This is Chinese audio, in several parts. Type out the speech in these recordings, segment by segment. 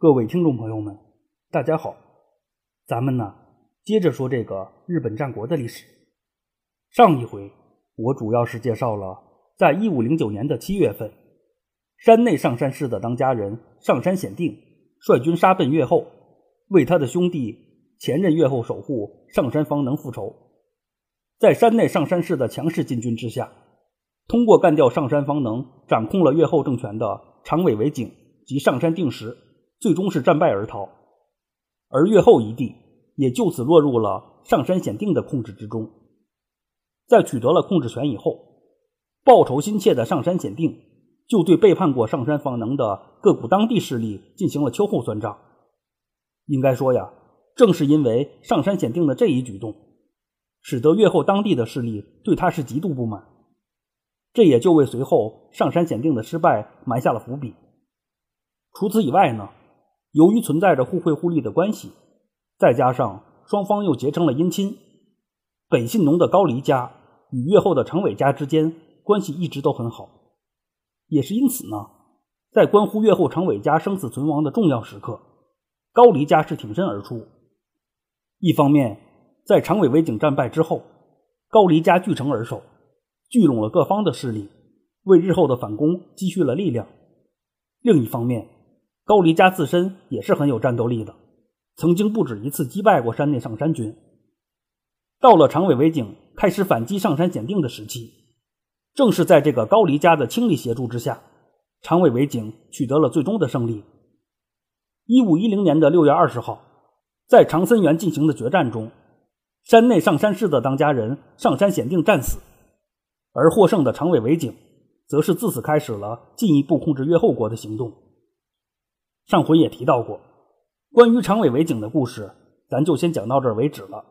各位听众朋友们，大家好，咱们呢接着说这个日本战国的历史。上一回我主要是介绍了，在一五零九年的七月份，山内上山氏的当家人上山显定率军杀奔越后，为他的兄弟前任越后守护上山方能复仇。在山内上山氏的强势进军之下，通过干掉上山方能，掌控了越后政权的长尾为景及上山定时。最终是战败而逃，而越后一地也就此落入了上山显定的控制之中。在取得了控制权以后，报仇心切的上山显定就对背叛过上山方能的各股当地势力进行了秋后算账。应该说呀，正是因为上山显定的这一举动，使得越后当地的势力对他是极度不满，这也就为随后上山显定的失败埋下了伏笔。除此以外呢？由于存在着互惠互利的关系，再加上双方又结成了姻亲，北信农的高黎家与越后的长尾家之间关系一直都很好。也是因此呢，在关乎越后长尾家生死存亡的重要时刻，高黎家是挺身而出。一方面，在长尾围景战败之后，高黎家据城而守，聚拢了各方的势力，为日后的反攻积蓄了力量；另一方面，高黎家自身也是很有战斗力的，曾经不止一次击败过山内上山军。到了长尾为景开始反击上山显定的时期，正是在这个高黎家的倾力协助之下，长尾为景取得了最终的胜利。一五一零年的六月二十号，在长森原进行的决战中，山内上山氏的当家人上山显定战死，而获胜的长尾为景则是自此开始了进一步控制越后国的行动。上回也提到过，关于长尾为景的故事，咱就先讲到这儿为止了。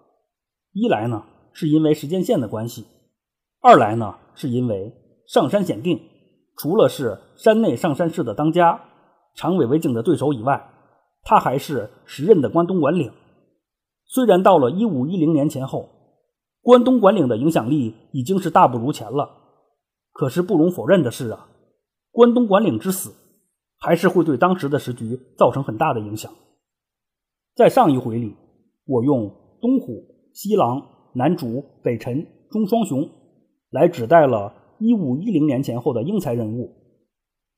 一来呢，是因为时间线的关系；二来呢，是因为上山显定除了是山内上山氏的当家长尾为景的对手以外，他还是时任的关东管领。虽然到了一五一零年前后，关东管领的影响力已经是大不如前了，可是不容否认的是啊，关东管领之死。还是会对当时的时局造成很大的影响。在上一回里，我用东虎、西狼、南竹、北辰、中双雄来指代了一五一零年前后的英才人物。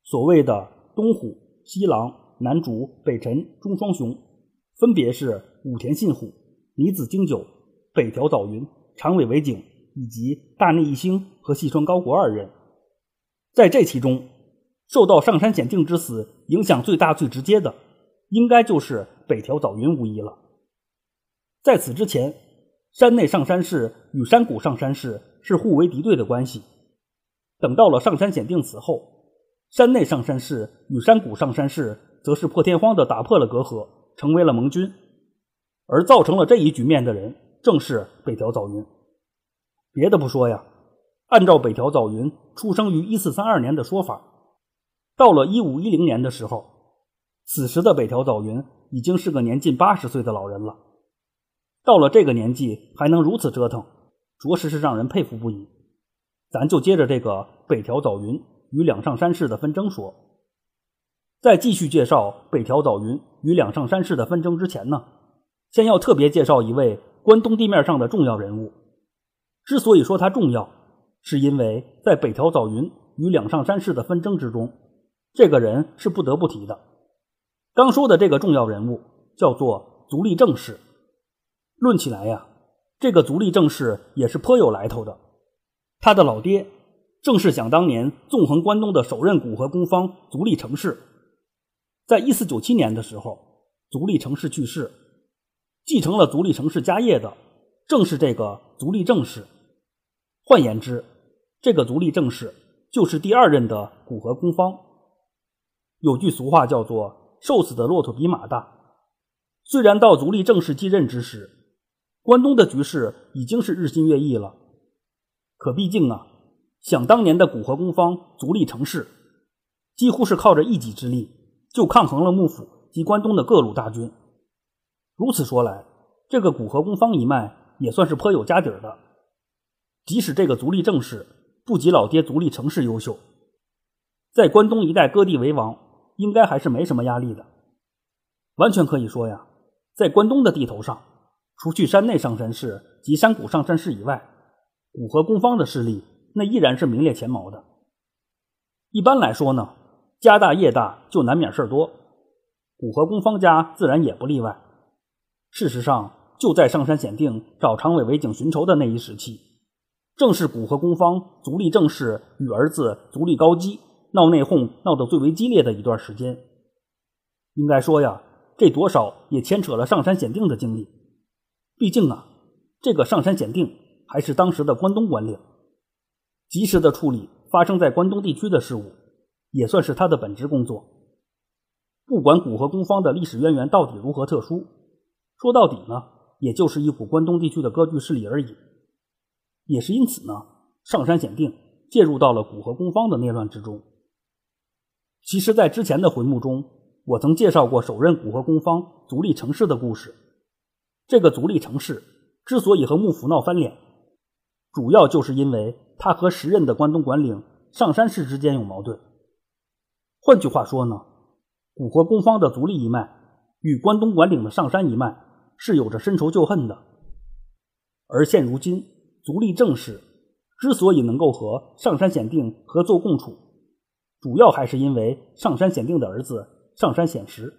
所谓的东虎、西狼、南竹、北辰、中双雄，分别是武田信虎、尼子经久、北条早云、长尾为景以及大内义兴和细川高国二人。在这其中。受到上山显定之死影响最大、最直接的，应该就是北条早云无疑了。在此之前，山内上山氏与山谷上山氏是互为敌对的关系。等到了上山显定死后，山内上山氏与山谷上山氏则是破天荒的打破了隔阂，成为了盟军。而造成了这一局面的人，正是北条早云。别的不说呀，按照北条早云出生于一四三二年的说法。到了一五一零年的时候，此时的北条早云已经是个年近八十岁的老人了。到了这个年纪还能如此折腾，着实是让人佩服不已。咱就接着这个北条早云与两上山氏的纷争说。在继续介绍北条早云与两上山氏的纷争之前呢，先要特别介绍一位关东地面上的重要人物。之所以说他重要，是因为在北条早云与两上山氏的纷争之中。这个人是不得不提的。刚说的这个重要人物叫做足利政氏。论起来呀，这个足利政氏也是颇有来头的。他的老爹正是想当年纵横关东的首任古河公方足利成氏。在一四九七年的时候，足利成氏去世，继承了足利成氏家业的正是这个足利政氏。换言之，这个足利政氏就是第二任的古河公方。有句俗话叫做“瘦死的骆驼比马大”。虽然到足利正式继任之时，关东的局势已经是日新月异了，可毕竟啊，想当年的古河公方足利成氏，几乎是靠着一己之力就抗衡了幕府及关东的各路大军。如此说来，这个古河公方一脉也算是颇有家底儿的。即使这个足利正氏不及老爹足利成氏优秀，在关东一带割地为王。应该还是没什么压力的。完全可以说呀，在关东的地头上，除去山内上山氏及山谷上山氏以外，古河公方的势力那依然是名列前茅的。一般来说呢，家大业大就难免事儿多，古河公方家自然也不例外。事实上，就在上山显定找长尾为景寻仇的那一时期，正是古河公方足利正氏与儿子足利高基闹内讧闹得最为激烈的一段时间。应该说呀，这多少也牵扯了上山显定的经历。毕竟啊，这个上山显定还是当时的关东官令，及时的处理。发生在关东地区的事务，也算是他的本职工作。不管古河公方的历史渊源到底如何特殊，说到底呢，也就是一股关东地区的割据势力而已。也是因此呢，上山显定介入到了古河公方的内乱之中。其实，在之前的回目中，我曾介绍过首任古河公方足利成氏的故事。这个足利成氏之所以和幕府闹翻脸，主要就是因为。他和时任的关东管领上山氏之间有矛盾。换句话说呢，古河公方的足利一脉与关东管领的上山一脉是有着深仇旧恨的。而现如今，足利正氏之所以能够和上山显定合作共处，主要还是因为上山显定的儿子上山显实。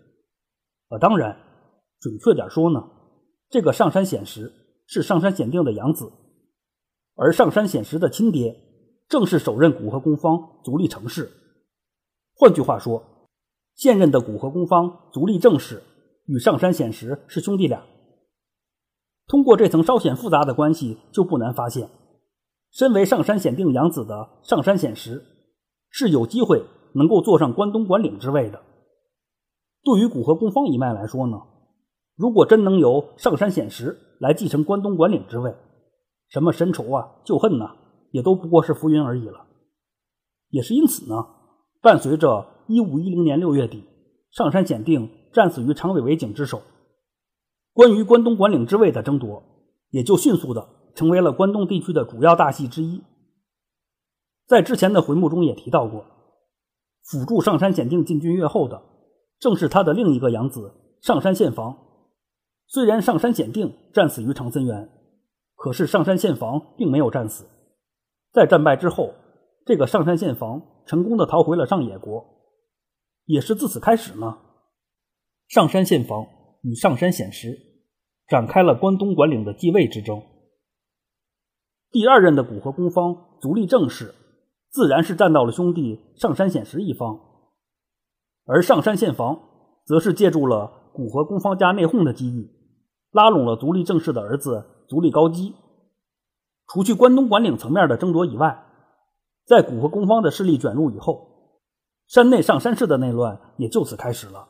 呃，当然，准确点说呢，这个上山显实是上山显定的养子。而上山显实的亲爹，正是首任古河公方足利成氏。换句话说，现任的古河公方足利正氏与上山显实是兄弟俩。通过这层稍显复杂的关系，就不难发现，身为上山显定养子的上山显实，是有机会能够坐上关东管领之位的。对于古河公方一脉来说呢，如果真能由上山显实来继承关东管领之位，什么深仇啊、旧恨呐，也都不过是浮云而已了。也是因此呢，伴随着一五一零年六月底上山显定战死于长尾为景之手，关于关东管领之位的争夺，也就迅速的成为了关东地区的主要大戏之一。在之前的回目中也提到过，辅助上山显定进军越后的，正是他的另一个养子上山宪房。虽然上山显定战死于长森原。可是上山宪房并没有战死，在战败之后，这个上山宪房成功的逃回了上野国，也是自此开始呢，上山宪房与上山显实展开了关东管领的继位之争。第二任的古河公方足利正氏，自然是站到了兄弟上山显实一方，而上山宪房则是借助了古河公方家内讧的机遇，拉拢了足利正氏的儿子。足利高基，除去关东管领层面的争夺以外，在古河公方的势力卷入以后，山内上山氏的内乱也就此开始了。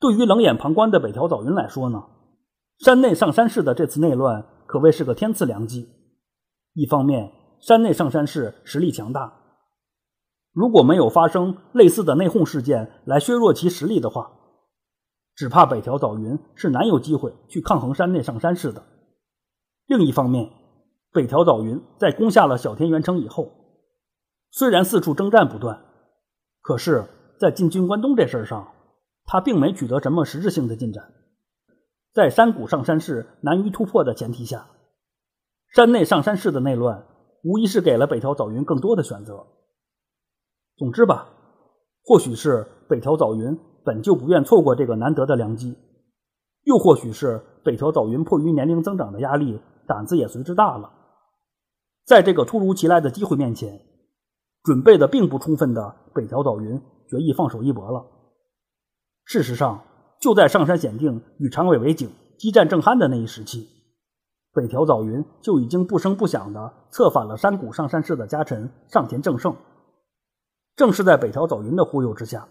对于冷眼旁观的北条早云来说呢，山内上山氏的这次内乱可谓是个天赐良机。一方面，山内上山氏实力强大，如果没有发生类似的内讧事件来削弱其实力的话，只怕北条早云是难有机会去抗衡山内上山氏的。另一方面，北条早云在攻下了小田原城以后，虽然四处征战不断，可是，在进军关东这事儿上，他并没取得什么实质性的进展。在山谷上山氏难于突破的前提下，山内上山氏的内乱无疑是给了北条早云更多的选择。总之吧，或许是北条早云本就不愿错过这个难得的良机，又或许是北条早云迫于年龄增长的压力。胆子也随之大了，在这个突如其来的机会面前，准备的并不充分的北条早云决意放手一搏了。事实上，就在上山显定与长尾为景激战正酣的那一时期，北条早云就已经不声不响的策反了山谷上山氏的家臣上田正胜。正是在北条早云的忽悠之下，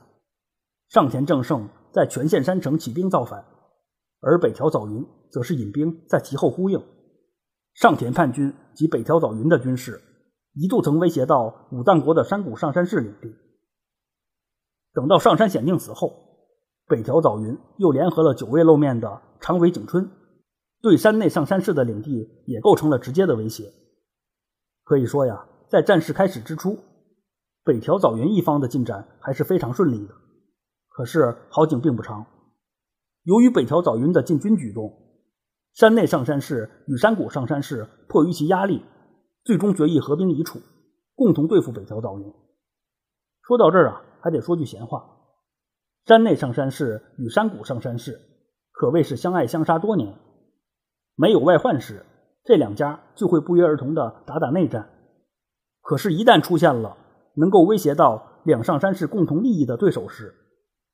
上田正胜在全县山城起兵造反，而北条早云则是引兵在其后呼应。上田叛军及北条早云的军事，一度曾威胁到武藏国的山谷上山氏领地。等到上山显定死后，北条早云又联合了久未露面的长尾景春，对山内上山氏的领地也构成了直接的威胁。可以说呀，在战事开始之初，北条早云一方的进展还是非常顺利的。可是好景并不长，由于北条早云的进军举动，山内上山氏与山谷上山氏迫于其压力，最终决议合兵一处，共同对付北条早云。说到这儿啊，还得说句闲话：山内上山氏与山谷上山氏可谓是相爱相杀多年，没有外患时，这两家就会不约而同的打打内战。可是，一旦出现了能够威胁到两上山氏共同利益的对手时，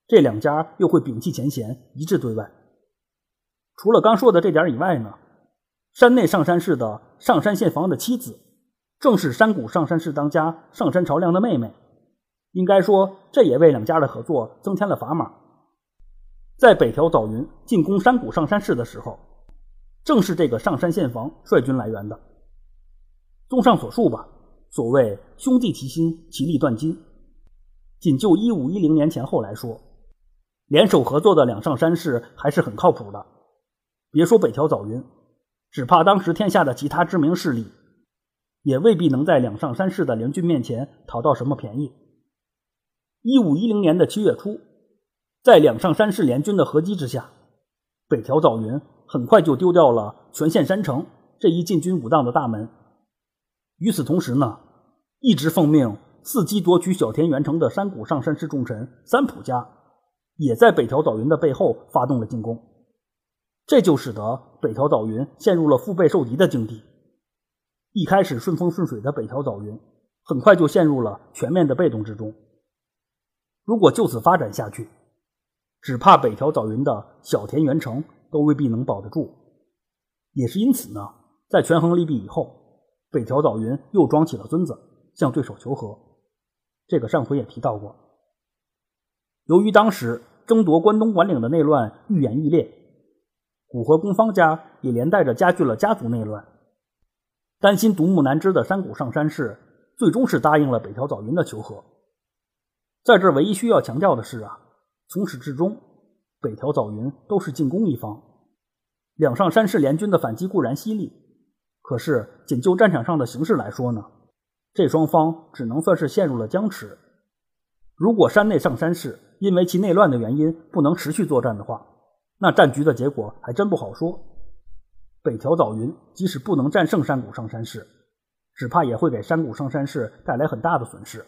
这两家又会摒弃前嫌，一致对外。除了刚说的这点以外呢，山内上山氏的上山宪房的妻子，正是山谷上山氏当家上山朝良的妹妹。应该说，这也为两家的合作增添了砝码。在北条早云进攻山谷上山氏的时候，正是这个上山现房率军来援的。综上所述吧，所谓兄弟齐心，其利断金。仅就一五一零年前后来说。联手合作的两上山氏还是很靠谱的，别说北条早云，只怕当时天下的其他知名势力，也未必能在两上山氏的联军面前讨到什么便宜。一五一零年的七月初，在两上山氏联军的合击之下，北条早云很快就丢掉了全县山城这一进军武当的大门。与此同时呢，一直奉命伺机夺取小田原城的山谷上山氏重臣三浦家。也在北条早云的背后发动了进攻，这就使得北条早云陷入了腹背受敌的境地。一开始顺风顺水的北条早云，很快就陷入了全面的被动之中。如果就此发展下去，只怕北条早云的小田原城都未必能保得住。也是因此呢，在权衡利弊以后，北条早云又装起了孙子，向对手求和。这个上回也提到过。由于当时，争夺关东管领的内乱愈演愈烈，古河公方家也连带着加剧了家族内乱。担心独木难支的山谷上山氏，最终是答应了北条早云的求和。在这唯一需要强调的是啊，从始至终，北条早云都是进攻一方。两上山氏联军的反击固然犀利，可是仅就战场上的形势来说呢，这双方只能算是陷入了僵持。如果山内上山氏因为其内乱的原因不能持续作战的话，那战局的结果还真不好说。北条早云即使不能战胜山谷上山氏，只怕也会给山谷上山氏带来很大的损失。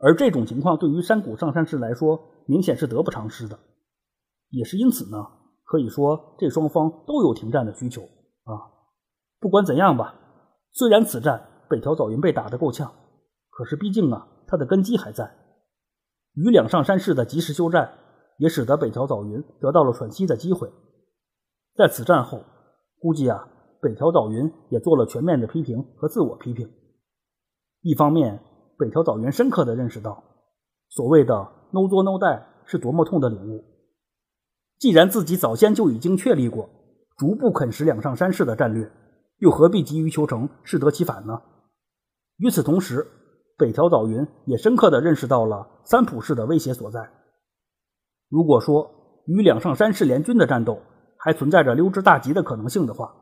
而这种情况对于山谷上山氏来说，明显是得不偿失的。也是因此呢，可以说这双方都有停战的需求啊。不管怎样吧，虽然此战北条早云被打得够呛，可是毕竟啊，他的根基还在。与两上山氏的及时休战，也使得北条早云得到了喘息的机会。在此战后，估计啊，北条早云也做了全面的批评和自我批评。一方面，北条早云深刻的认识到，所谓的 “no 作 no 带是多么痛的领悟。既然自己早先就已经确立过逐步啃食两上山氏的战略，又何必急于求成，适得其反呢？与此同时，北条早云也深刻地认识到了三浦氏的威胁所在。如果说与两上山氏联军的战斗还存在着溜之大吉的可能性的话，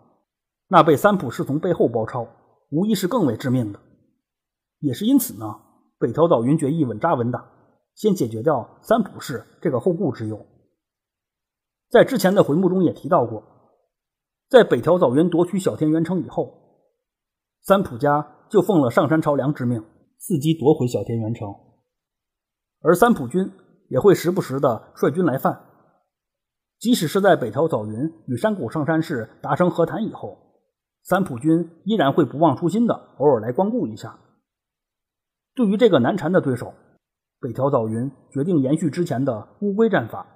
那被三浦氏从背后包抄，无疑是更为致命的。也是因此呢，北条早云决意稳扎稳打，先解决掉三浦氏这个后顾之忧。在之前的回目中也提到过，在北条早云夺取小田原城以后，三浦家就奉了上山朝良之命。伺机夺回小田原城，而三浦军也会时不时的率军来犯。即使是在北条早云与山谷上山氏达成和谈以后，三浦军依然会不忘初心的偶尔来光顾一下。对于这个难缠的对手，北条早云决定延续之前的乌龟战法，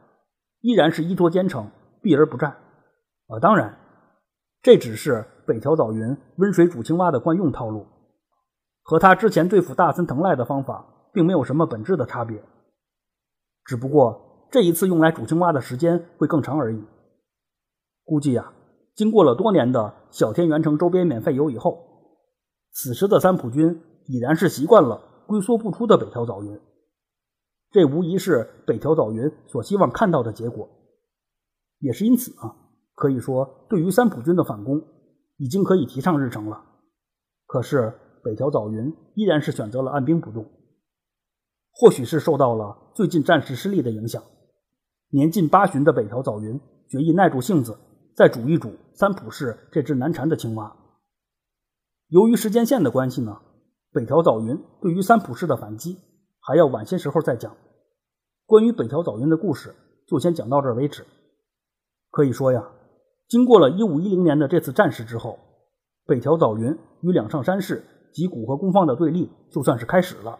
依然是依托坚城，避而不战。啊，当然，这只是北条早云温水煮青蛙的惯用套路。和他之前对付大森藤赖的方法并没有什么本质的差别，只不过这一次用来煮青蛙的时间会更长而已。估计呀，经过了多年的小田原城周边免费游以后，此时的三浦军已然是习惯了龟缩不出的北条早云。这无疑是北条早云所希望看到的结果，也是因此啊，可以说对于三浦军的反攻已经可以提上日程了。可是。北条早云依然是选择了按兵不动，或许是受到了最近战事失利的影响，年近八旬的北条早云决意耐住性子，再煮一煮三浦氏这只难缠的青蛙。由于时间线的关系呢，北条早云对于三浦氏的反击还要晚些时候再讲。关于北条早云的故事，就先讲到这儿为止。可以说呀，经过了一五一零年的这次战事之后，北条早云与两上山氏及古河公方的对立就算是开始了。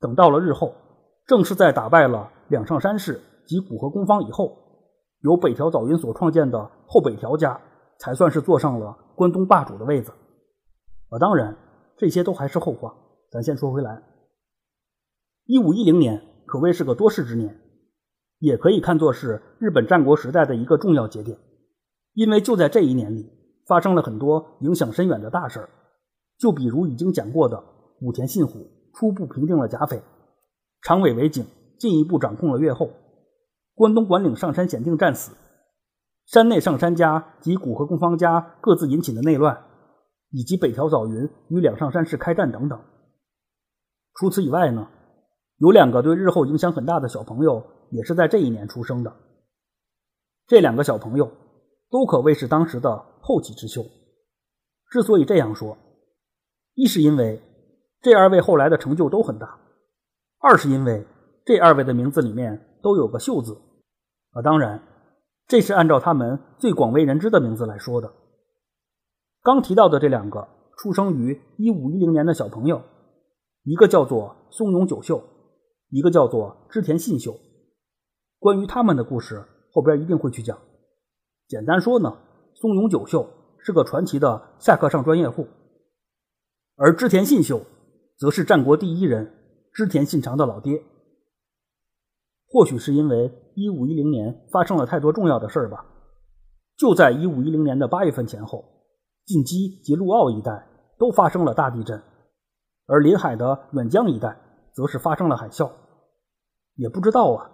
等到了日后，正是在打败了两上山氏及古河公方以后，由北条早云所创建的后北条家才算是坐上了关东霸主的位子。啊，当然，这些都还是后话。咱先说回来，一五一零年可谓是个多事之年，也可以看作是日本战国时代的一个重要节点，因为就在这一年里，发生了很多影响深远的大事儿。就比如已经讲过的武田信虎初步平定了甲斐，长尾为景进一步掌控了越后，关东管领上山显定战死，山内上山家及古河公方家各自引起的内乱。以及北条早云与两上山氏开战等等。除此以外呢，有两个对日后影响很大的小朋友也是在这一年出生的。这两个小朋友都可谓是当时的后起之秀。之所以这样说，一是因为这二位后来的成就都很大，二是因为这二位的名字里面都有个“秀”字。啊，当然，这是按照他们最广为人知的名字来说的。刚提到的这两个出生于一五一零年的小朋友，一个叫做松永久秀，一个叫做织田信秀。关于他们的故事，后边一定会去讲。简单说呢，松永久秀是个传奇的下课上专业户，而织田信秀则是战国第一人织田信长的老爹。或许是因为一五一零年发生了太多重要的事儿吧，就在一五一零年的八月份前后。近畿及陆奥一带都发生了大地震，而临海的远江一带则是发生了海啸。也不知道啊，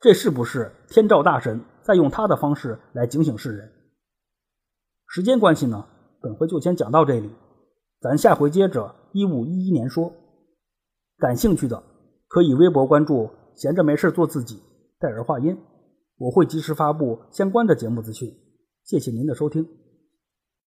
这是不是天照大神在用他的方式来警醒世人？时间关系呢，本回就先讲到这里，咱下回接着一五一一年说。感兴趣的可以微博关注“闲着没事做自己”，戴尔话音，我会及时发布相关的节目资讯。谢谢您的收听。